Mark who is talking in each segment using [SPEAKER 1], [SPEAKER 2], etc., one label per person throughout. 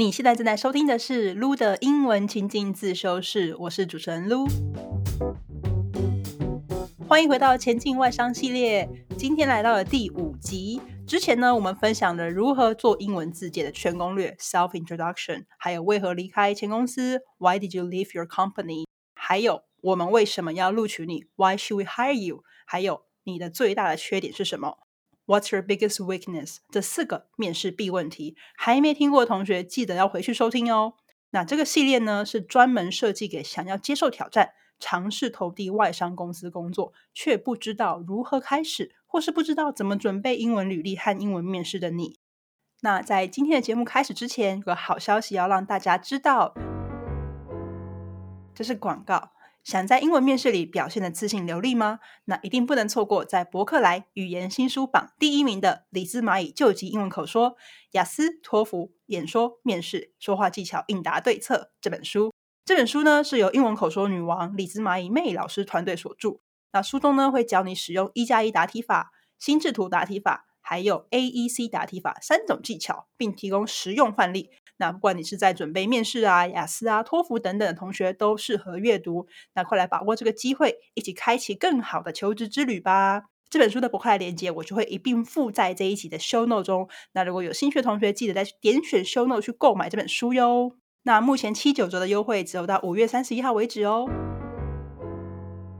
[SPEAKER 1] 你现在正在收听的是撸的英文情境自修室，我是主持人撸。欢迎回到前进外商系列，今天来到了第五集。之前呢，我们分享了如何做英文字节的全攻略 （self introduction），还有为何离开前公司 （Why did you leave your company），还有我们为什么要录取你 （Why should we hire you），还有你的最大的缺点是什么？What's your biggest weakness？这四个面试必问题，还没听过的同学记得要回去收听哦。那这个系列呢，是专门设计给想要接受挑战、尝试投递外商公司工作，却不知道如何开始，或是不知道怎么准备英文履历和英文面试的你。那在今天的节目开始之前，有个好消息要让大家知道，这是广告。想在英文面试里表现的自信流利吗？那一定不能错过在博客来语言新书榜第一名的李兹蚂蚁救急英文口说、雅思、托福、演说、面试、说话技巧应答对策这本书。这本书呢是由英文口说女王李兹蚂蚁妹老师团队所著。那书中呢会教你使用一加一答题法、心智图答题法。还有 A、E、C 答题法三种技巧，并提供实用范例。那不管你是在准备面试啊、雅思啊、托福等等的同学，都适合阅读。那快来把握这个机会，一起开启更好的求职之旅吧！这本书的博客链接，我就会一并附在这一集的 show note 中。那如果有兴趣的同学，记得再去点选 show note 去购买这本书哟。那目前七九折的优惠，只有到五月三十一号为止哦。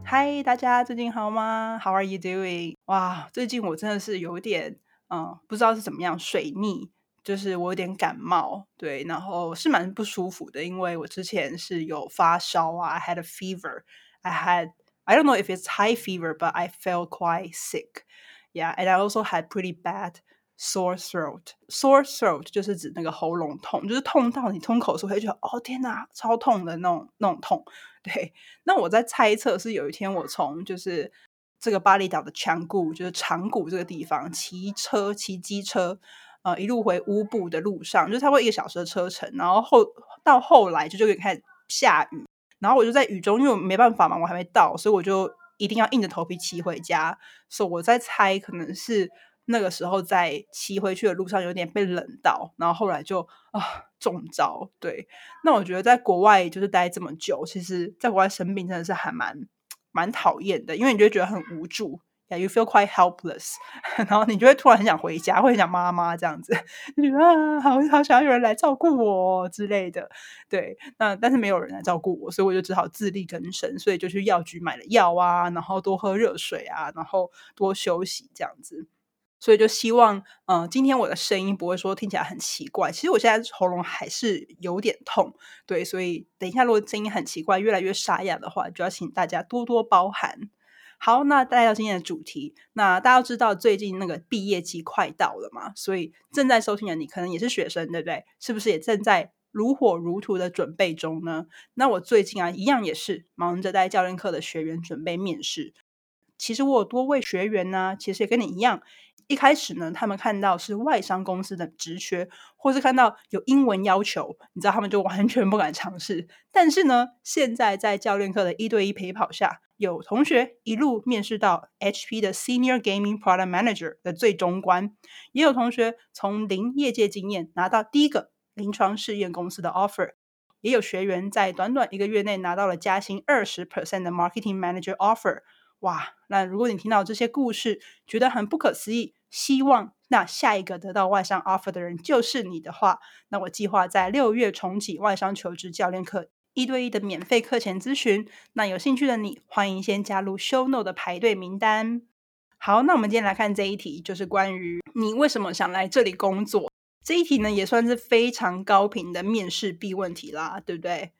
[SPEAKER 1] 嗨，大家最近好吗？How are you doing？哇，最近我真的是有点，嗯，不知道是怎么样，水逆，就是我有点感冒，对，然后是蛮不舒服的，因为我之前是有发烧啊，I had a fever. I had I don't know if it's high fever, but I felt quite sick. Yeah, and I also had pretty bad sore throat. Sore throat 就是指那个喉咙痛，就是痛到你吞口水会觉得，哦天哪，超痛的那种那种痛。对，那我在猜测是有一天我从就是这个巴厘岛的强谷，就是长谷这个地方骑车骑机车，呃，一路回乌布的路上，就是差不多一个小时的车程，然后后到后来就就开始下雨，然后我就在雨中，因为我没办法嘛，我还没到，所以我就一定要硬着头皮骑回家。所以我在猜，可能是。那个时候在骑回去的路上有点被冷到，然后后来就啊中招。对，那我觉得在国外就是待这么久，其实在国外生病真的是还蛮蛮讨厌的，因为你就觉得很无助，you feel quite helpless，然后你就会突然很想回家，会很想妈妈这样子，就觉得啊好好想要有人来照顾我之类的。对，那但是没有人来照顾我，所以我就只好自力更生，所以就去药局买了药啊，然后多喝热水啊，然后多休息这样子。所以就希望，嗯，今天我的声音不会说听起来很奇怪。其实我现在喉咙还是有点痛，对，所以等一下如果声音很奇怪、越来越沙哑的话，就要请大家多多包涵。好，那带到今天的主题，那大家知道最近那个毕业季快到了嘛？所以正在收听的你可能也是学生，对不对？是不是也正在如火如荼的准备中呢？那我最近啊，一样也是忙着带教练课的学员准备面试。其实我有多位学员呢，其实也跟你一样。一开始呢，他们看到是外商公司的职缺，或是看到有英文要求，你知道他们就完全不敢尝试。但是呢，现在在教练课的一对一陪跑下，有同学一路面试到 HP 的 Senior Gaming Product Manager 的最终关，也有同学从零业界经验拿到第一个临床试验公司的 offer，也有学员在短短一个月内拿到了加薪二十 percent 的 Marketing Manager offer。哇，那如果你听到这些故事，觉得很不可思议。希望那下一个得到外商 offer 的人就是你的话，那我计划在六月重启外商求职教练课一对一的免费课前咨询。那有兴趣的你，欢迎先加入 show No 的排队名单。好，那我们今天来看这一题，就是关于你为什么想来这里工作。这一题呢，也算是非常高频的面试必问题啦，对不对？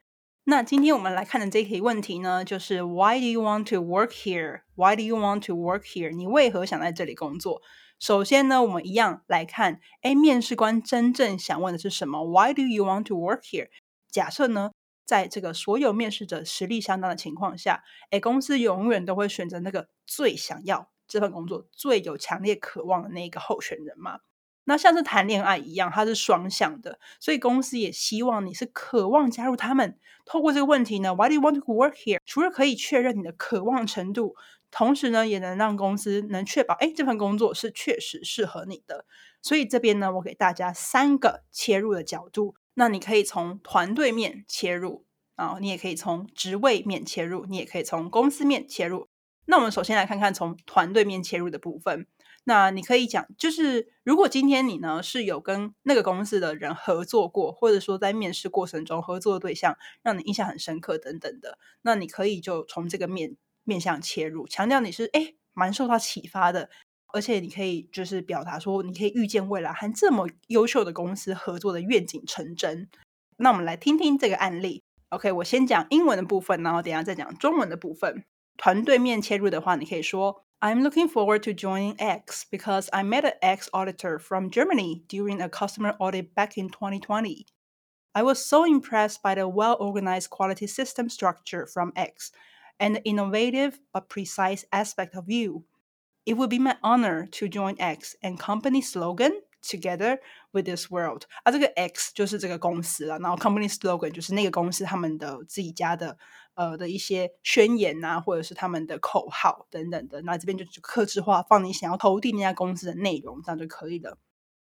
[SPEAKER 1] 那今天我们来看的这一题问题呢，就是 Why do you want to work here? Why do you want to work here? 你为何想在这里工作？首先呢，我们一样来看，哎，面试官真正想问的是什么？Why do you want to work here？假设呢，在这个所有面试者实力相当的情况下，哎，公司永远都会选择那个最想要这份工作、最有强烈渴望的那个候选人嘛。那像是谈恋爱一样，它是双向的，所以公司也希望你是渴望加入他们。透过这个问题呢，Why do you want to work here？除了可以确认你的渴望程度。同时呢，也能让公司能确保，哎，这份工作是确实适合你的。所以这边呢，我给大家三个切入的角度，那你可以从团队面切入啊，你也可以从职位面切入，你也可以从公司面切入。那我们首先来看看从团队面切入的部分。那你可以讲，就是如果今天你呢是有跟那个公司的人合作过，或者说在面试过程中合作的对象让你印象很深刻等等的，那你可以就从这个面面向切入，强调你是哎蛮受到启发的。而且你可以就是表达说，你可以预见未来和这么优秀的公司合作的愿景成真。那我们来听听这个案例。OK，我先讲英文的部分，然后等下再讲中文的部分。团队面切入的话，你可以说：I'm looking forward to joining X because I met an X auditor from Germany during a customer audit back in 2020. I was so impressed by the well organized quality system structure from X and the innovative but precise aspect of you. It would be my honor to join X and company slogan together with this world 啊，这个 X 就是这个公司了，然后 company slogan 就是那个公司他们的自己家的呃的一些宣言啊，或者是他们的口号等等的。那这边就克制化放你想要投递那家公司的内容，这样就可以了。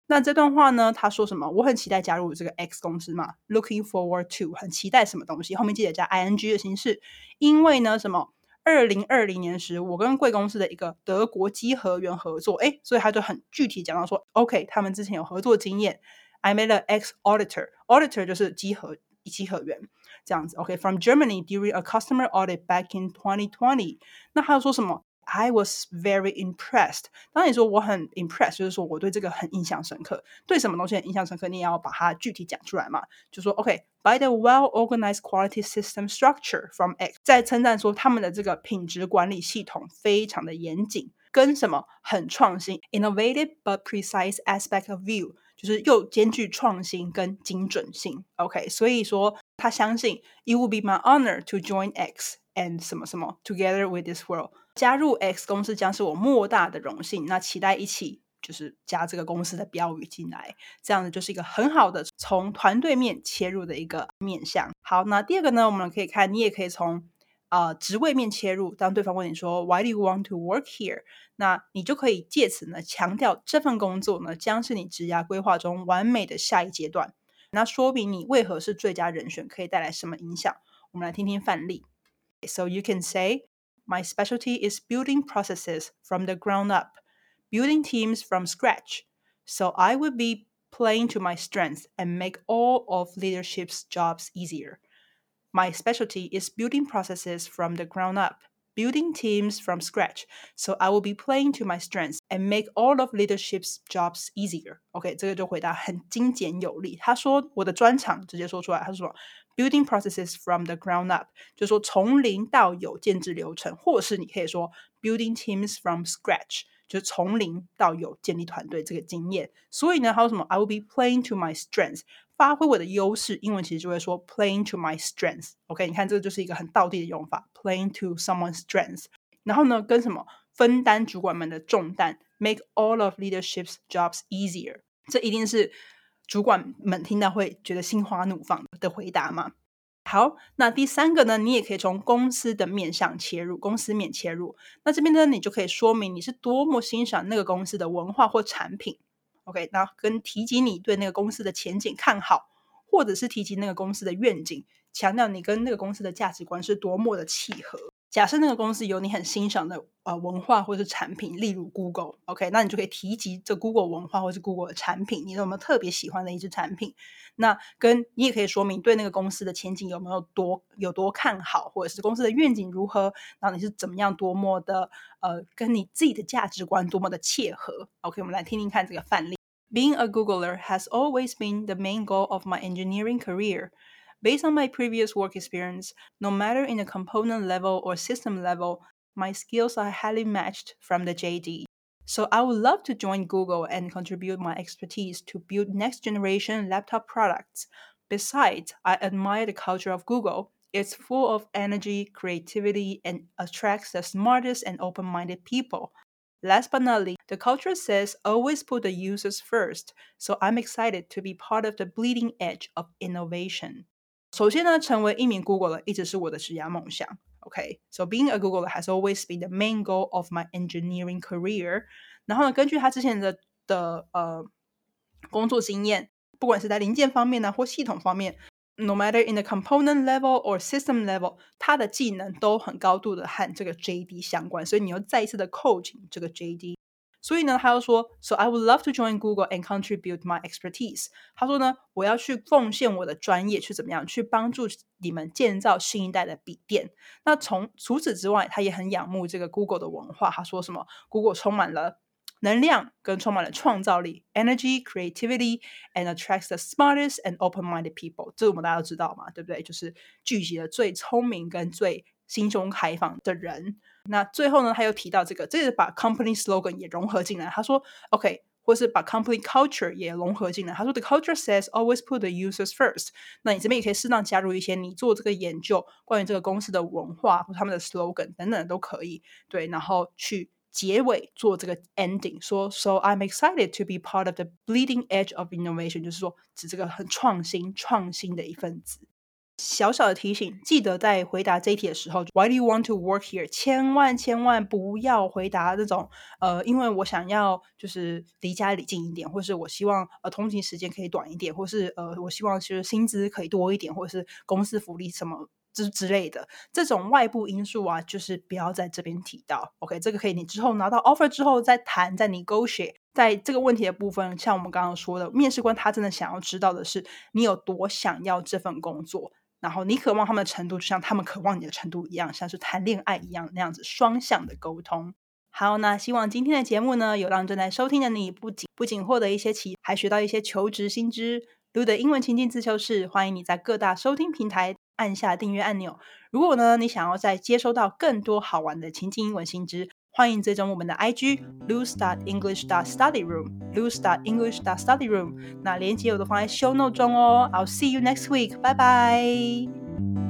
[SPEAKER 1] 那这段话呢，他说什么？我很期待加入这个 X 公司嘛，looking forward to 很期待什么东西？后面记得加 ing 的形式，因为呢什么？二零二零年时，我跟贵公司的一个德国稽核员合作，哎，所以他就很具体讲到说，OK，他们之前有合作经验。I made an ex auditor，auditor 就是稽核稽核员这样子。OK，from Germany during a customer audit back in 2020。那他说什么 ？I was very impressed。当你说我很 impressed，就是说我对这个很印象深刻。对什么东西很印象深刻，你也要把它具体讲出来嘛。就说 OK，by the well-organized quality system structure from X，在称赞说他们的这个品质管理系统非常的严谨，跟什么很创新，innovative but precise aspect of view，就是又兼具创新跟精准性。OK，所以说他相信 it would be my honor to join X and 什么什么 together with this world。 加入 X 公司将是我莫大的荣幸。那期待一起就是加这个公司的标语进来，这样子就是一个很好的从团队面切入的一个面向。好，那第二个呢，我们可以看，你也可以从呃职位面切入。当对方问你说 Why do you want to work here？那你就可以借此呢强调这份工作呢将是你职涯规划中完美的下一阶段。那说明你为何是最佳人选，可以带来什么影响？我们来听听范例。So you can say. my specialty is building processes from the ground up, building teams from scratch. So I will be playing to my strengths and make all of leadership's jobs easier. My specialty is building processes from the ground up, building teams from scratch. So I will be playing to my strengths and make all of leadership's jobs easier. OK，这个就回答很精简有力。他说我的专长直接说出来，他说 building processes from the ground up，就是说从零到有建制流程，或是你可以说 building teams from scratch，就是从零到有建立团队这个经验。所以呢，还有什么？I will be playing to my strengths，发挥我的优势。英文其实就会说 playing to my strengths。OK，你看这个就是一个很道地的用法，playing to someone's strengths。然后呢，跟什么分担主管们的重担，make all of leadership's jobs easier。这一定是 主管们听到会觉得心花怒放的回答吗？好，那第三个呢？你也可以从公司的面向切入，公司面切入。那这边呢，你就可以说明你是多么欣赏那个公司的文化或产品。OK，那跟提及你对那个公司的前景看好，或者是提及那个公司的愿景，强调你跟那个公司的价值观是多么的契合。假设那个公司有你很欣赏的呃文化或者是产品，例如 Google，OK，那你就可以提及这 Google 文化或是 Google 的产品，你有没有特别喜欢的一支产品？那跟你也可以说明对那个公司的前景有没有多有多看好，或者是公司的愿景如何？然后你是怎么样多么的呃跟你自己的价值观多么的切合？OK，我们来听听看这个范例。Being a Googler has always been the main goal of my engineering career. Based on my previous work experience, no matter in the component level or system level, my skills are highly matched from the JD. So I would love to join Google and contribute my expertise to build next generation laptop products. Besides, I admire the culture of Google. It's full of energy, creativity, and attracts the smartest and open minded people. Last but not least, the culture says always put the users first, so I'm excited to be part of the bleeding edge of innovation. 首先呢，成为一名 Google 一直是我的职业梦想。OK，so、being a Google has always been the main goal of my engineering career。然后呢，根据他之前的的呃工作经验，不管是在零件方面呢，或系统方面，no matter in the component level or system level，它的技能都很高度的和这个 JD 相关，所以你又再一次的扣紧这个 JD。所以呢，他又说，So I would love to join Google and contribute my expertise。他说呢，我要去奉献我的专业，去怎么样，去帮助你们建造新一代的笔电。那从除此之外，他也很仰慕这个 Google 的文化。他说什么？Google 充满了能量，跟充满了创造力，energy, creativity, and attracts the smartest and open-minded people。这我们大家都知道嘛，对不对？就是聚集了最聪明跟最心胸开放的人。那最后呢，他又提到这个，这是把 company slogan 也融合进来。他说，OK，或是把 company culture 也融合进来。他说，The culture says always put the users first。那你这边也可以适当加入一些你做这个研究关于这个公司的文化或他们的 slogan 等等都可以。对，然后去结尾做这个 ending，说，So I'm excited to be part of the bleeding edge of innovation，就是说指这个很创新、创新的一份子。小小的提醒，记得在回答这一题的时候，Why do you want to work here？千万千万不要回答那种，呃，因为我想要就是离家里近一点，或是我希望呃通勤时间可以短一点，或是呃我希望其实薪资可以多一点，或是公司福利什么之之类的这种外部因素啊，就是不要在这边提到。OK，这个可以你之后拿到 offer 之后再谈，再 negotiate。在这个问题的部分，像我们刚刚说的，面试官他真的想要知道的是你有多想要这份工作。然后你渴望他们的程度，就像他们渴望你的程度一样，像是谈恋爱一样那样子双向的沟通。好，那希望今天的节目呢，有让正在收听的你不仅不仅获得一些启，还学到一些求职新知。Lu 的英文情境自修室，欢迎你在各大收听平台按下订阅按钮。如果呢，你想要再接收到更多好玩的情境英文新知。欢迎追踪我们的 IG lose dot English dot study room lose dot English dot study room，那链接我都放在 show note 中哦。I'll see you next week，拜拜。